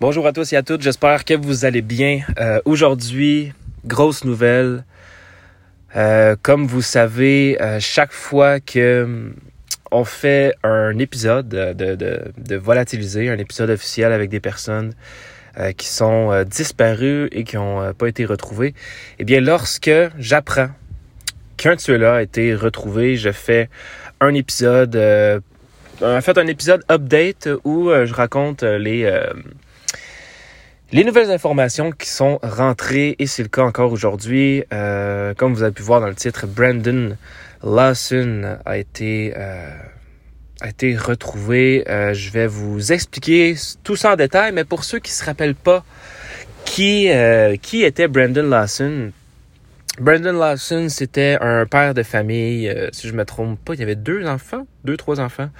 Bonjour à tous et à toutes, j'espère que vous allez bien. Euh, Aujourd'hui, grosse nouvelle. Euh, comme vous savez, euh, chaque fois que on fait un épisode de, Volatiliser, un épisode officiel avec des personnes qui sont disparues et qui n'ont pas été retrouvées, eh bien, lorsque j'apprends qu'un de ceux-là a été retrouvé, je fais un épisode, en fait, un épisode update où je raconte les les nouvelles informations qui sont rentrées, et c'est le cas encore aujourd'hui, euh, comme vous avez pu voir dans le titre, Brandon Lawson a été, euh, a été retrouvé. Euh, je vais vous expliquer tout ça en détail, mais pour ceux qui se rappellent pas qui, qui était Brandon Lawson, Brandon Lawson, c'était un père de famille, si je me trompe pas, il y avait deux enfants, deux, trois enfants.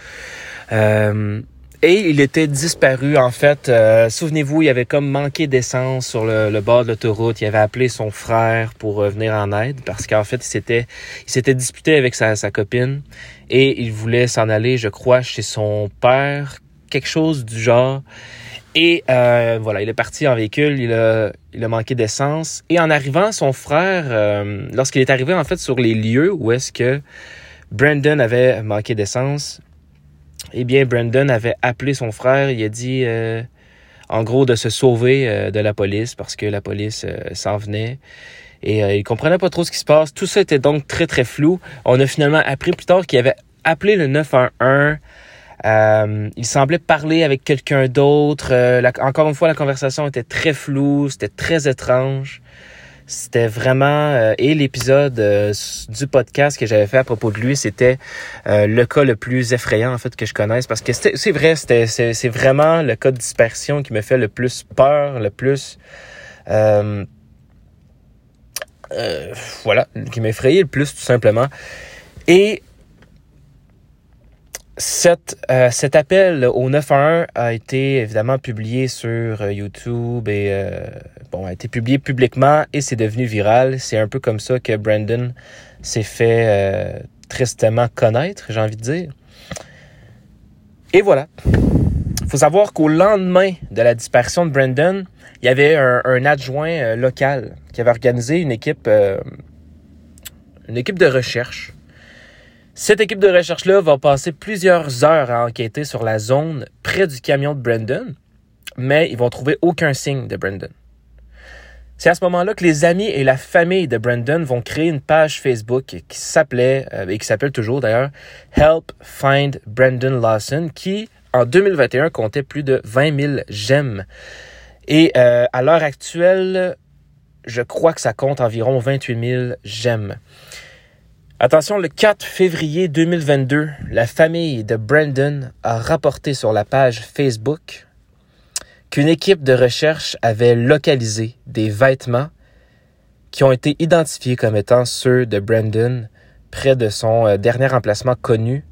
Et il était disparu, en fait. Euh, Souvenez-vous, il avait comme manqué d'essence sur le, le, bord de l'autoroute. Il avait appelé son frère pour euh, venir en aide parce qu'en fait, il s'était, il s'était disputé avec sa, copine et il voulait s'en aller, je crois, chez son père, quelque chose du genre. Et euh, voilà, il est parti en véhicule, il a, il a manqué d'essence. Et en arrivant, son frère, lorsqu'il est arrivé en fait sur les lieux où est-ce que Brandon avait manqué d'essence, eh bien, Brandon avait appelé son frère. Il a dit, euh, en gros, de se sauver euh, de la police parce que la police euh, s'en venait. Et il comprenait pas trop ce qui se passe. Tout ça était donc très, très flou. On a finalement appris plus tard qu'il avait appelé le 911. Euh, il semblait parler avec quelqu'un d'autre. encore une fois, la conversation était très floue. C'était très étrange. C'était vraiment euh, et l'épisode euh, du podcast que j'avais fait à propos de lui, c'était euh, le cas le plus effrayant en fait que je connaisse parce que c'est vrai, c'est vraiment le cas de dispersion qui me fait le plus peur, le plus voilà, qui m'effrayait le plus tout simplement. Et cette, euh, cet appel au 911 a été évidemment publié sur YouTube et bon a été publié publiquement et c'est devenu viral. C'est un peu comme ça que Brandon s'est fait euh, tristement connaître, j'ai envie de dire. Et voilà. faut savoir qu'au lendemain de la disparition de Brandon, il y avait un, adjoint local qui avait organisé une équipe une équipe de recherche cette équipe de recherche-là va passer plusieurs heures à enquêter sur la zone près du camion de Brandon, mais ils vont trouver aucun signe de Brandon. C'est à ce moment-là que les amis et la famille de Brandon vont créer une page Facebook qui s'appelait, euh, et qui s'appelle toujours d'ailleurs, Help Find Brandon Lawson, qui en 2021 comptait plus de 20 000 j'aime. Et euh, à l'heure actuelle, je crois que ça compte environ 28 000 j'aime. Attention, le 4 février 2022, la famille de Brandon a rapporté sur la page Facebook qu'une équipe de recherche avait localisé des vêtements qui ont été identifiés comme étant ceux de Brandon près de son euh, dernier emplacement connu.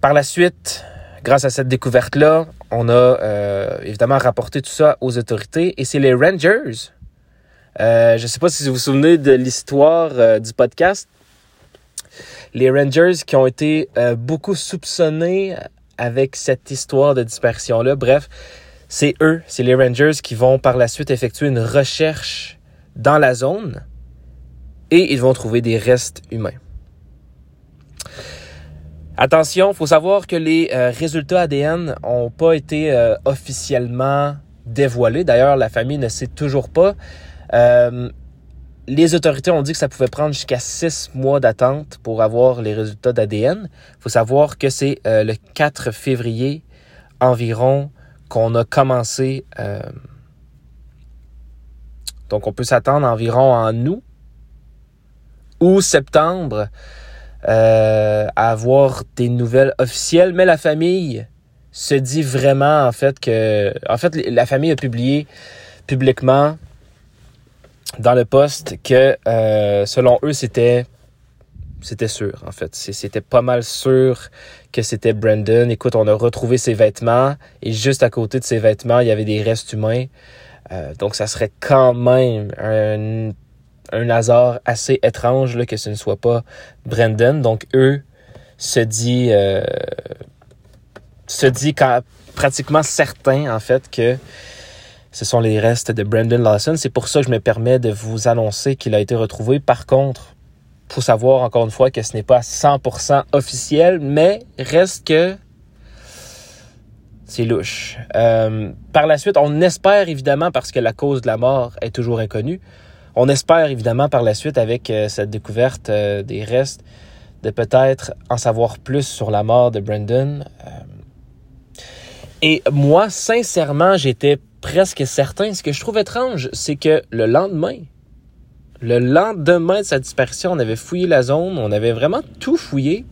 Par la suite, grâce à cette découverte-là, on a euh, évidemment rapporté tout ça aux autorités et c'est les Rangers euh, je ne sais pas si vous vous souvenez de l'histoire du podcast. Les Rangers qui ont été beaucoup soupçonnés avec cette histoire de dispersion-là. Bref, c'est eux, c'est les Rangers qui vont par la suite effectuer une recherche dans la zone et ils vont trouver des restes humains. Attention, il faut savoir que les résultats ADN n'ont pas été officiellement dévoilés. D'ailleurs, la famille ne sait toujours pas euh, les autorités ont dit que ça pouvait prendre jusqu'à six mois d'attente pour avoir les résultats d'ADN. Il faut savoir que c'est euh, le 4 février environ qu'on a commencé. Euh, donc, on peut s'attendre environ en août ou septembre à avoir des nouvelles officielles. Mais la famille se dit vraiment, en fait, que. En fait, la famille a publié publiquement dans le poste que euh, selon eux c'était c'était sûr en fait. C'était pas mal sûr que c'était Brandon. Écoute on a retrouvé ses vêtements et juste à côté de ses vêtements il y avait des restes humains. Euh, donc ça serait quand même un, un hasard assez étrange là, que ce ne soit pas Brandon. Donc eux se dit euh, se dit pratiquement certain, en fait, que ce sont les restes de Brandon Lawson. C'est pour ça que je me permets de vous annoncer qu'il a été retrouvé. Par contre, faut savoir encore une fois que ce n'est pas 100% officiel, mais reste que c'est louche. Euh, par la suite, on espère évidemment, parce que la cause de la mort est toujours inconnue, on espère évidemment par la suite, avec euh, cette découverte euh, des restes, de peut-être en savoir plus sur la mort de Brandon. et moi, sincèrement, j'étais presque certain. Ce que je trouve étrange, c'est que le lendemain, le lendemain de sa disparition, on avait fouillé la zone, on avait vraiment tout fouillé,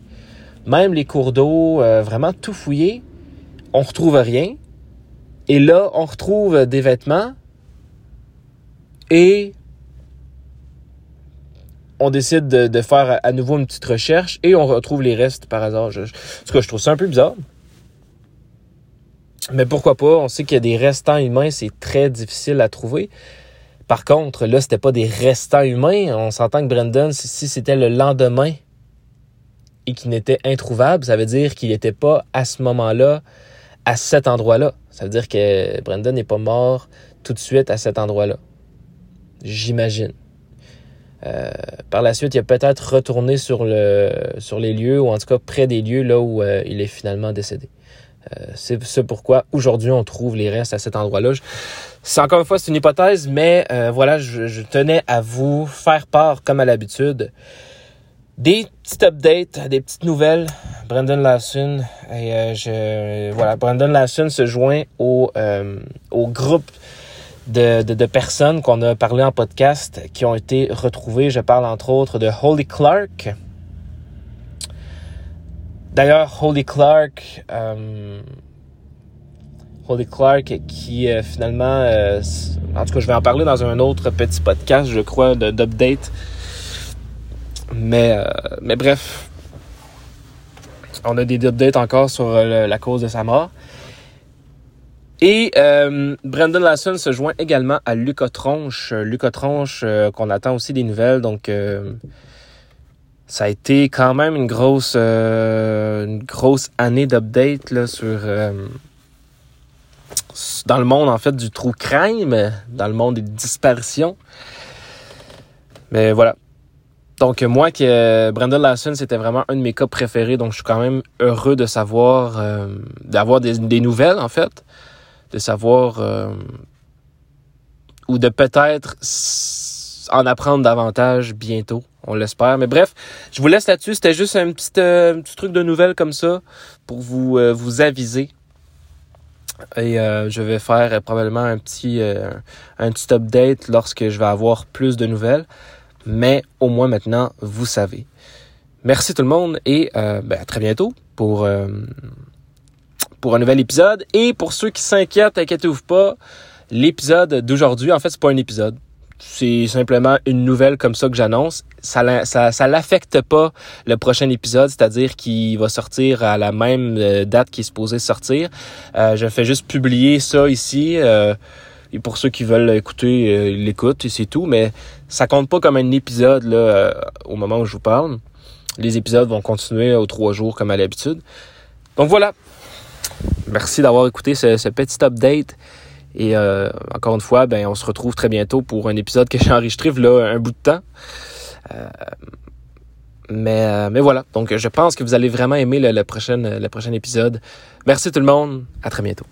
même les cours d'eau, vraiment tout fouillé on retrouve rien. Et là, on retrouve des vêtements et on décide de, faire à nouveau une petite recherche et on retrouve les restes par hasard. Je, en tout cas, je trouve ça un peu bizarre. Mais pourquoi pas? On sait qu'il y a des restants humains, c'est très difficile à trouver. Par contre, là, c'était pas des restants humains. On s'entend que Brandon, si c'était le lendemain et qu'il n'était introuvable, ça veut dire qu'il n'était pas à ce moment-là à cet endroit-là. Ça veut dire que Brandon n'est pas mort tout de suite à cet endroit-là. J'imagine. Euh, par la suite, il a peut-être retourné sur, le, sur les lieux, ou en tout cas près des lieux là où euh, il est finalement décédé. Euh, c'est ce pourquoi aujourd'hui on trouve les restes à cet endroit-là. C'est encore une fois c'est une hypothèse, mais voilà, je, tenais à vous faire part, comme à l'habitude, des petites updates, des petites nouvelles. Brandon Lawson et euh, je voilà, Brandon se joint au euh, au groupe de, de, de personnes qu'on a parlé en podcast qui ont été retrouvées. Je parle entre autres de Holy Clark. D'ailleurs, Holy Clark, euh, Clark qui finalement, en tout cas, je vais en parler dans un autre petit podcast, je crois, d'update mais, euh, mais bref, on a des updates encore sur euh, la cause de sa mort. Et euh, Brandon Lasson se joint également à Lucas Tronche. Tronche, qu'on attend aussi des nouvelles. Donc, ça a été quand même une grosse, une grosse année d'update sur dans le monde en fait du trou crime, dans le monde des disparitions. Mais voilà, donc moi que euh, Brandon Lawson c'était vraiment un de mes cas préférés donc je suis quand même heureux de savoir euh, d'avoir des, nouvelles en fait de savoir euh, ou de peut-être en apprendre davantage bientôt on l'espère mais bref je vous laisse là-dessus c'était juste un petit, petit truc de nouvelles comme ça pour vous vous aviser et je vais faire probablement un petit un petit update lorsque je vais avoir plus de nouvelles mais au moins maintenant, vous savez. Merci tout le monde et euh, ben, à très bientôt pour, euh, pour un nouvel épisode. Et pour ceux qui s'inquiètent, inquiétez-vous pas, l'épisode d'aujourd'hui, en fait, c'est pas un épisode. C'est simplement une nouvelle comme ça que j'annonce. Ça, ça, ça l'affecte pas le prochain épisode, c'est-à-dire qu'il va sortir à la même euh, date qu'il est supposé sortir. je fais juste publier ça ici. Et pour ceux qui veulent l'écouter, euh, ils l'écoutent et c'est tout. Mais ça compte pas comme un épisode là, euh, au moment où je vous parle. Les épisodes vont continuer aux trois jours comme à l'habitude. Donc voilà. Merci d'avoir écouté ce, petit update. Et euh, encore une fois, ben, on se retrouve très bientôt pour un épisode que j'ai enregistré là un bout de temps. mais, mais voilà. Donc je pense que vous allez vraiment aimer le, prochain, le prochain épisode. Merci tout le monde. À très bientôt.